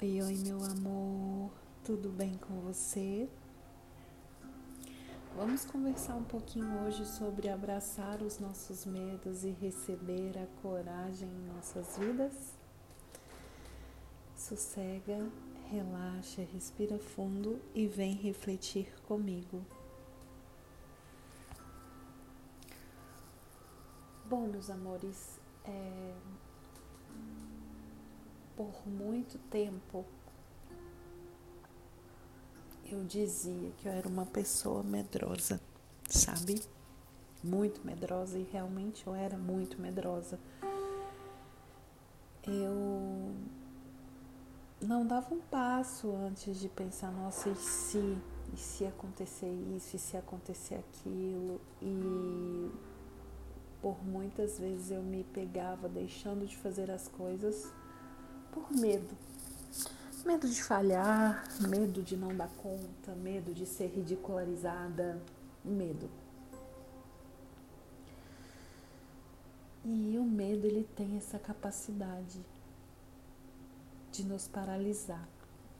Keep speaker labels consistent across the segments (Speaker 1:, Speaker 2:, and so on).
Speaker 1: Oi, oi, meu amor, tudo bem com você? Vamos conversar um pouquinho hoje sobre abraçar os nossos medos e receber a coragem em nossas vidas? Sossega, relaxa, respira fundo e vem refletir comigo. Bom, meus amores, é por muito tempo eu dizia que eu era uma pessoa medrosa, sabe? Muito medrosa e realmente eu era muito medrosa. Eu não dava um passo antes de pensar, nossa, e se, e se acontecer isso, e se acontecer aquilo, e por muitas vezes eu me pegava deixando de fazer as coisas por medo. Medo de falhar, medo de não dar conta, medo de ser ridicularizada, medo. E o medo ele tem essa capacidade de nos paralisar.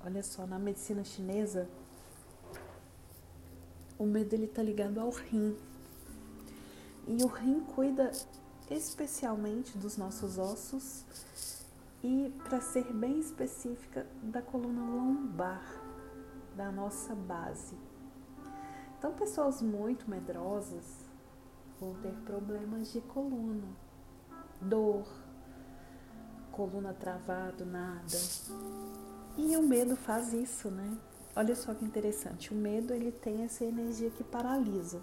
Speaker 1: Olha só, na medicina chinesa, o medo ele tá ligado ao rim. E o rim cuida especialmente dos nossos ossos e, para ser bem específica, da coluna lombar, da nossa base. Então, pessoas muito medrosas vão ter problemas de coluna, dor, coluna travado, nada. E o medo faz isso, né? Olha só que interessante, o medo ele tem essa energia que paralisa.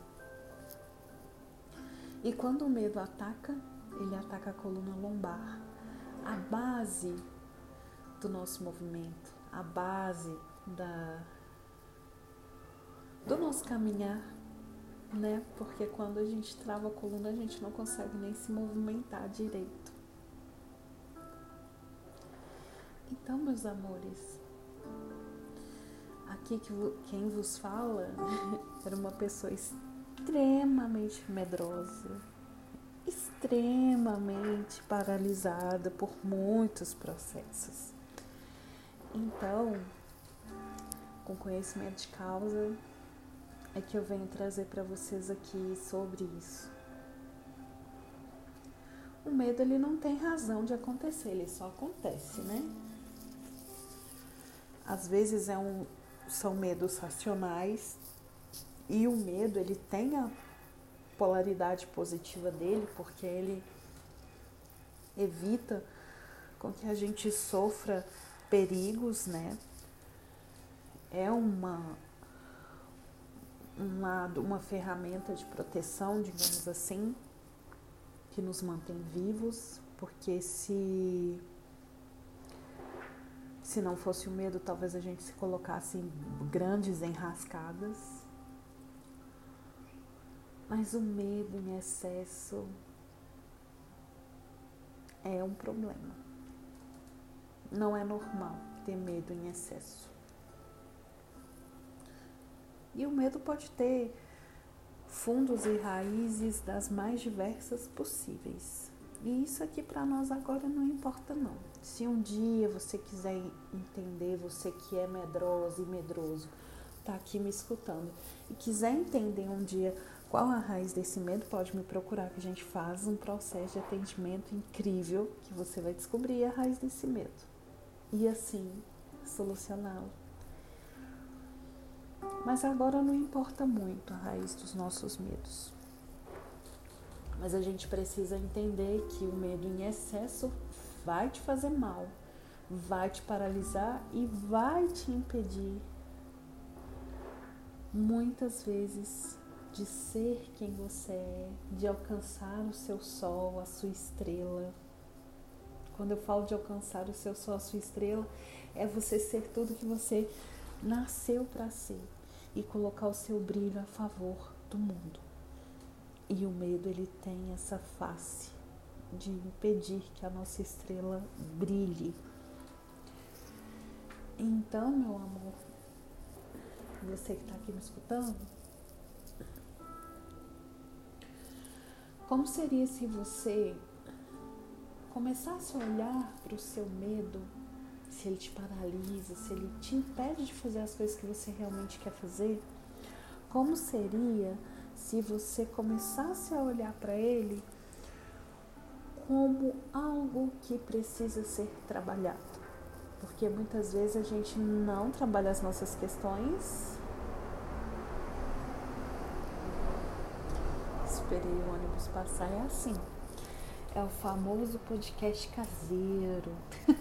Speaker 1: E quando o medo ataca, ele ataca a coluna lombar a base do nosso movimento, a base da, do nosso caminhar, né? Porque quando a gente trava a coluna, a gente não consegue nem se movimentar direito. Então, meus amores, aqui que quem vos fala era uma pessoa extremamente medrosa, extremamente paralisada por muitos processos. Então, com conhecimento de causa, é que eu venho trazer para vocês aqui sobre isso. O medo ele não tem razão de acontecer, ele só acontece, né? Às vezes é um, são medos racionais e o medo ele tem a polaridade positiva dele, porque ele evita com que a gente sofra perigos, né? É uma uma, uma ferramenta de proteção, digamos assim, que nos mantém vivos, porque se se não fosse o medo, talvez a gente se colocasse em grandes enrascadas mas o medo em excesso é um problema. Não é normal ter medo em excesso. E o medo pode ter fundos e raízes das mais diversas possíveis. E isso aqui para nós agora não importa não. Se um dia você quiser entender, você que é medrosa e medroso, tá aqui me escutando e quiser entender um dia qual a raiz desse medo, pode me procurar que a gente faz um processo de atendimento incrível que você vai descobrir a raiz desse medo e assim solucioná-lo. Mas agora não importa muito a raiz dos nossos medos. Mas a gente precisa entender que o medo em excesso vai te fazer mal, vai te paralisar e vai te impedir muitas vezes de ser quem você é, de alcançar o seu sol, a sua estrela. Quando eu falo de alcançar o seu sol, a sua estrela, é você ser tudo que você nasceu para ser e colocar o seu brilho a favor do mundo. E o medo ele tem essa face de impedir que a nossa estrela brilhe. Então, meu amor, você que está aqui me escutando, Como seria se você começasse a olhar para o seu medo, se ele te paralisa, se ele te impede de fazer as coisas que você realmente quer fazer, como seria se você começasse a olhar para ele como algo que precisa ser trabalhado? Porque muitas vezes a gente não trabalha as nossas questões. Esperei o ônibus passar, é assim. É o famoso podcast caseiro.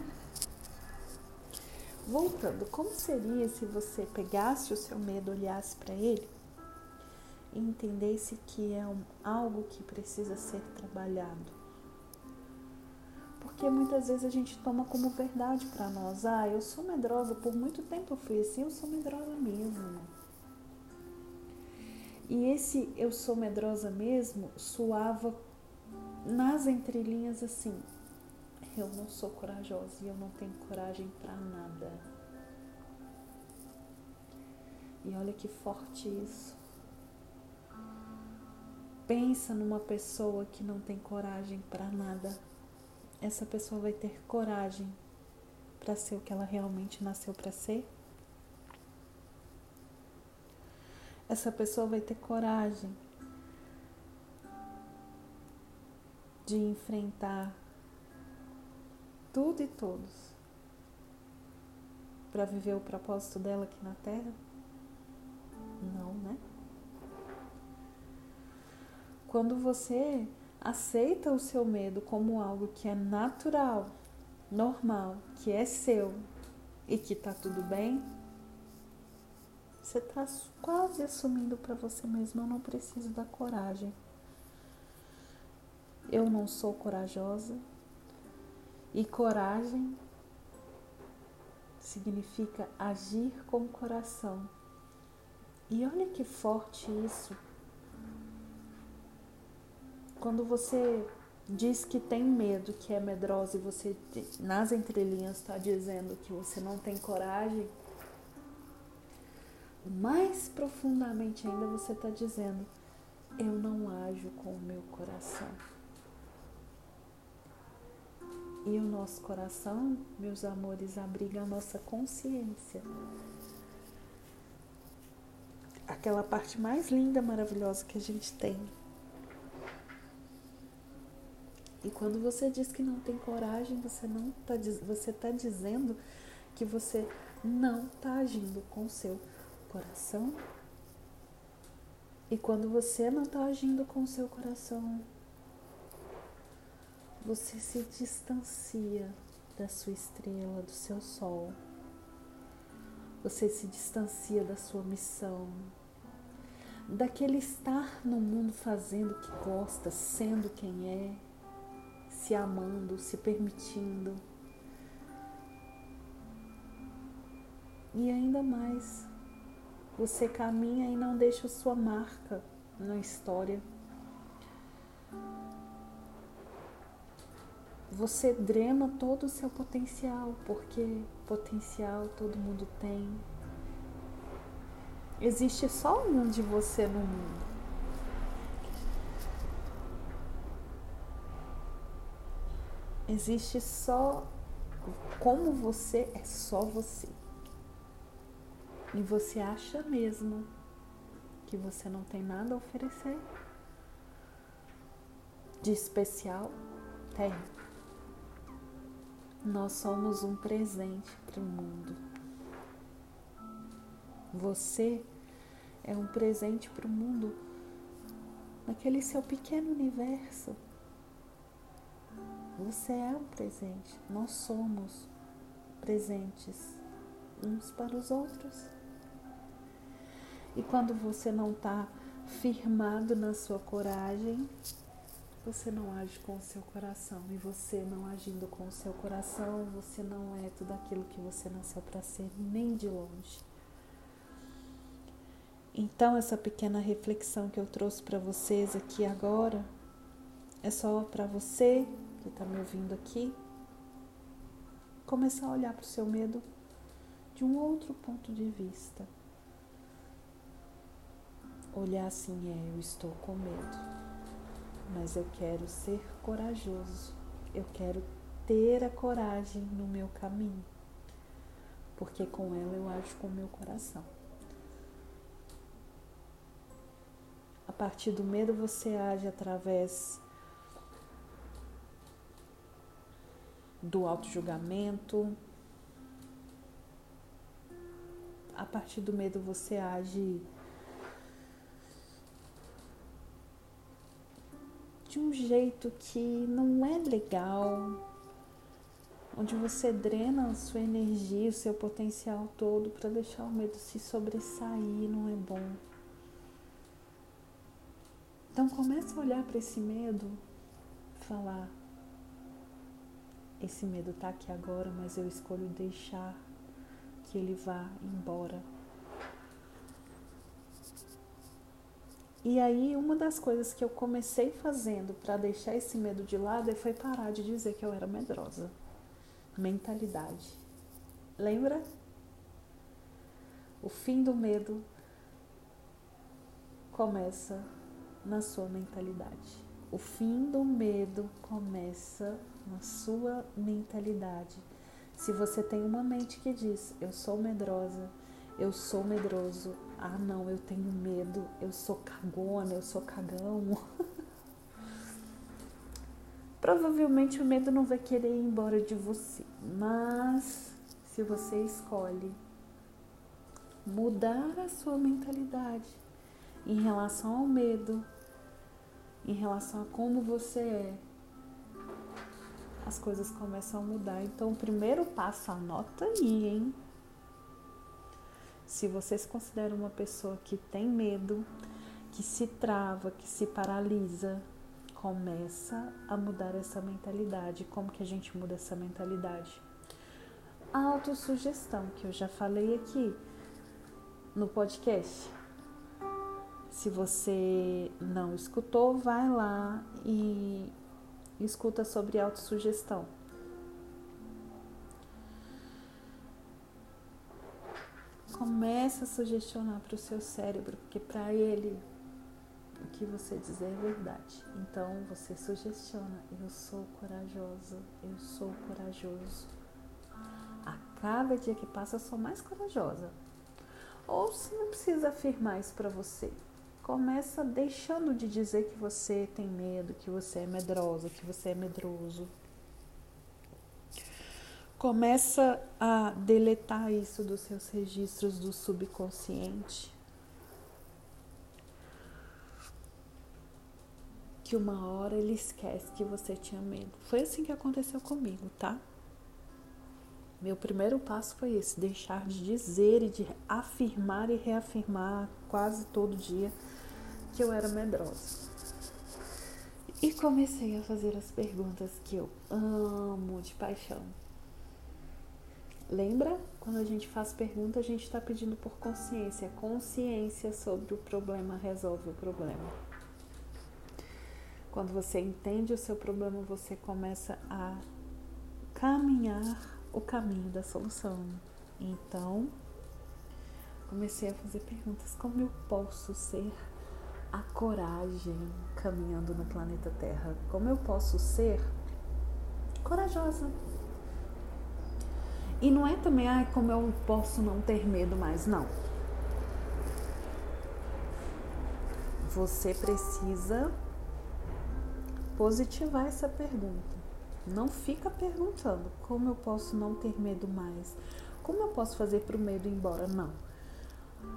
Speaker 1: Voltando, como seria se você pegasse o seu medo, olhasse para ele e entendesse que é um, algo que precisa ser trabalhado? Porque muitas vezes a gente toma como verdade para nós: ah, eu sou medrosa, por muito tempo eu fui assim, eu sou medrosa mesmo. E esse eu sou medrosa mesmo soava nas entrelinhas assim, eu não sou corajosa e eu não tenho coragem para nada. E olha que forte isso. Pensa numa pessoa que não tem coragem para nada. Essa pessoa vai ter coragem para ser o que ela realmente nasceu para ser? Essa pessoa vai ter coragem de enfrentar tudo e todos para viver o propósito dela aqui na Terra? Não, né? Quando você aceita o seu medo como algo que é natural, normal, que é seu e que tá tudo bem, você tá quase assumindo para você mesmo: eu não preciso da coragem eu não sou corajosa. E coragem significa agir com o coração. E olha que forte isso. Quando você diz que tem medo, que é medrosa, e você nas entrelinhas está dizendo que você não tem coragem, mais profundamente ainda você está dizendo: eu não ajo com o meu coração. E o nosso coração, meus amores, abriga a nossa consciência. Aquela parte mais linda, maravilhosa que a gente tem. E quando você diz que não tem coragem, você não tá, você está dizendo que você não está agindo com o seu coração. E quando você não está agindo com o seu coração, você se distancia da sua estrela, do seu sol. Você se distancia da sua missão, daquele estar no mundo fazendo o que gosta, sendo quem é, se amando, se permitindo. E ainda mais, você caminha e não deixa sua marca na história. você drena todo o seu potencial, porque potencial todo mundo tem. Existe só um de você no mundo. Existe só como você é só você. E você acha mesmo que você não tem nada a oferecer de especial? Tem. Nós somos um presente para o mundo. Você é um presente para o mundo naquele seu pequeno universo. Você é um presente. Nós somos presentes uns para os outros. E quando você não está firmado na sua coragem, você não age com o seu coração. E você não agindo com o seu coração, você não é tudo aquilo que você nasceu para ser, nem de longe. Então, essa pequena reflexão que eu trouxe para vocês aqui agora é só para você que está me ouvindo aqui começar a olhar para o seu medo de um outro ponto de vista. Olhar assim, é, eu estou com medo mas eu quero ser corajoso. Eu quero ter a coragem no meu caminho. porque com ela eu ajo com o meu coração. A partir do medo você age através do auto-julgamento. A partir do medo você age de um jeito que não é legal, onde você drena a sua energia, o seu potencial todo para deixar o medo se sobressair, não é bom. Então comece a olhar para esse medo, falar: esse medo está aqui agora, mas eu escolho deixar que ele vá embora. E aí, uma das coisas que eu comecei fazendo para deixar esse medo de lado foi parar de dizer que eu era medrosa. Mentalidade. Lembra? O fim do medo começa na sua mentalidade. O fim do medo começa na sua mentalidade. Se você tem uma mente que diz: Eu sou medrosa, eu sou medroso, ah, não, eu tenho medo, eu sou cagona, eu sou cagão. Provavelmente o medo não vai querer ir embora de você, mas se você escolhe mudar a sua mentalidade em relação ao medo, em relação a como você é, as coisas começam a mudar. Então, o primeiro passo, anota aí, hein? Se você se considera uma pessoa que tem medo, que se trava, que se paralisa, começa a mudar essa mentalidade. Como que a gente muda essa mentalidade? A autossugestão, que eu já falei aqui no podcast. Se você não escutou, vai lá e escuta sobre autossugestão. Começa a sugestionar para o seu cérebro, porque para ele o que você dizer é verdade. Então você sugestiona: eu sou corajosa, eu sou corajoso. A cada dia que passa eu sou mais corajosa. Ou se não precisa afirmar isso para você, começa deixando de dizer que você tem medo, que você é medrosa, que você é medroso começa a deletar isso dos seus registros do subconsciente. Que uma hora ele esquece que você tinha medo. Foi assim que aconteceu comigo, tá? Meu primeiro passo foi esse: deixar de dizer e de afirmar e reafirmar quase todo dia que eu era medrosa. E comecei a fazer as perguntas que eu amo de paixão Lembra? Quando a gente faz pergunta, a gente está pedindo por consciência. Consciência sobre o problema resolve o problema. Quando você entende o seu problema, você começa a caminhar o caminho da solução. Então, comecei a fazer perguntas: como eu posso ser a coragem caminhando no planeta Terra? Como eu posso ser corajosa? E não é também, ah, como eu posso não ter medo mais. Não. Você precisa positivar essa pergunta. Não fica perguntando como eu posso não ter medo mais. Como eu posso fazer para o medo ir embora? Não.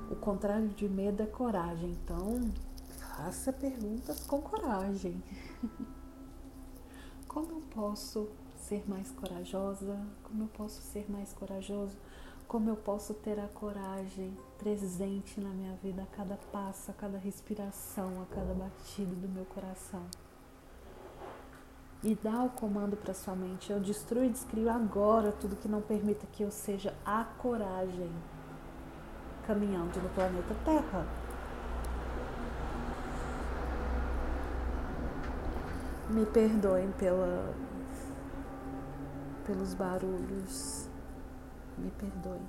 Speaker 1: O contrário de medo é coragem. Então, faça perguntas com coragem. Como eu posso ser mais corajosa? Como eu posso ser mais corajoso? Como eu posso ter a coragem presente na minha vida a cada passo, a cada respiração, a cada batida do meu coração? E dá o comando para sua mente. Eu destruo e descrio agora tudo que não permita que eu seja a coragem caminhando no planeta Terra. Me perdoem pela pelos barulhos. Me perdoe.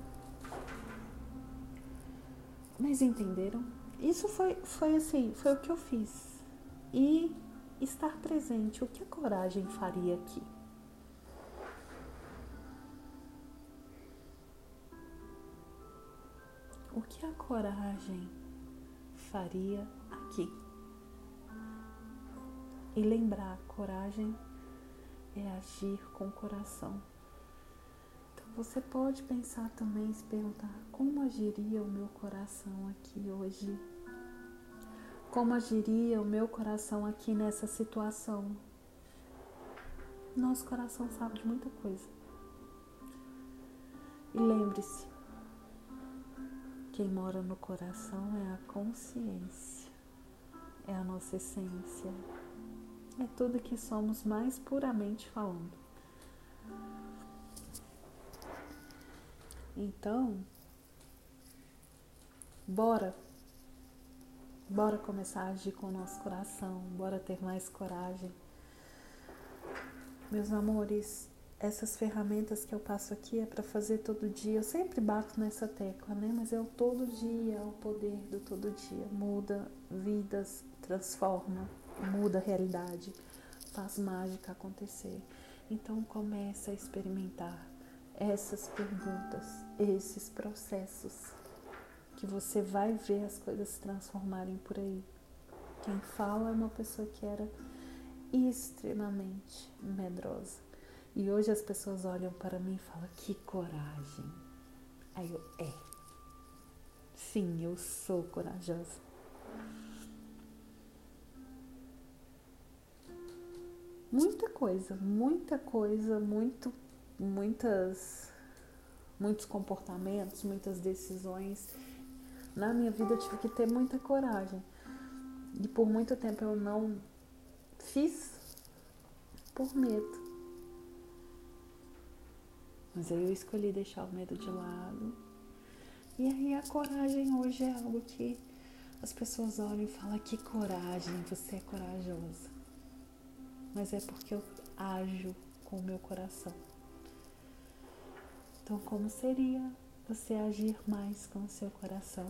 Speaker 1: Mas entenderam? Isso foi, foi assim, foi o que eu fiz. E estar presente, o que a coragem faria aqui? o que a coragem faria aqui. E lembrar, coragem é agir com o coração. Então você pode pensar também, se perguntar como agiria o meu coração aqui hoje? Como agiria o meu coração aqui nessa situação? Nosso coração sabe de muita coisa. E lembre-se, quem mora no coração é a consciência, é a nossa essência, é tudo que somos mais puramente falando. Então, bora, bora começar a agir com o nosso coração, bora ter mais coragem. Meus amores, essas ferramentas que eu passo aqui é para fazer todo dia. Eu sempre bato nessa tecla, né? Mas é o todo dia, é o poder do todo dia. Muda vidas, transforma, muda a realidade, faz mágica acontecer. Então começa a experimentar essas perguntas, esses processos que você vai ver as coisas se transformarem por aí. Quem fala é uma pessoa que era extremamente medrosa e hoje as pessoas olham para mim e falam: que coragem. Aí eu, é. Sim, eu sou corajosa. Muita coisa, muita coisa, muito, muitas, muitos comportamentos, muitas decisões. Na minha vida eu tive que ter muita coragem. E por muito tempo eu não fiz por medo. Mas aí eu escolhi deixar o medo de lado. E aí a coragem hoje é algo que as pessoas olham e falam: que coragem, você é corajosa. Mas é porque eu ajo com o meu coração. Então, como seria você agir mais com o seu coração?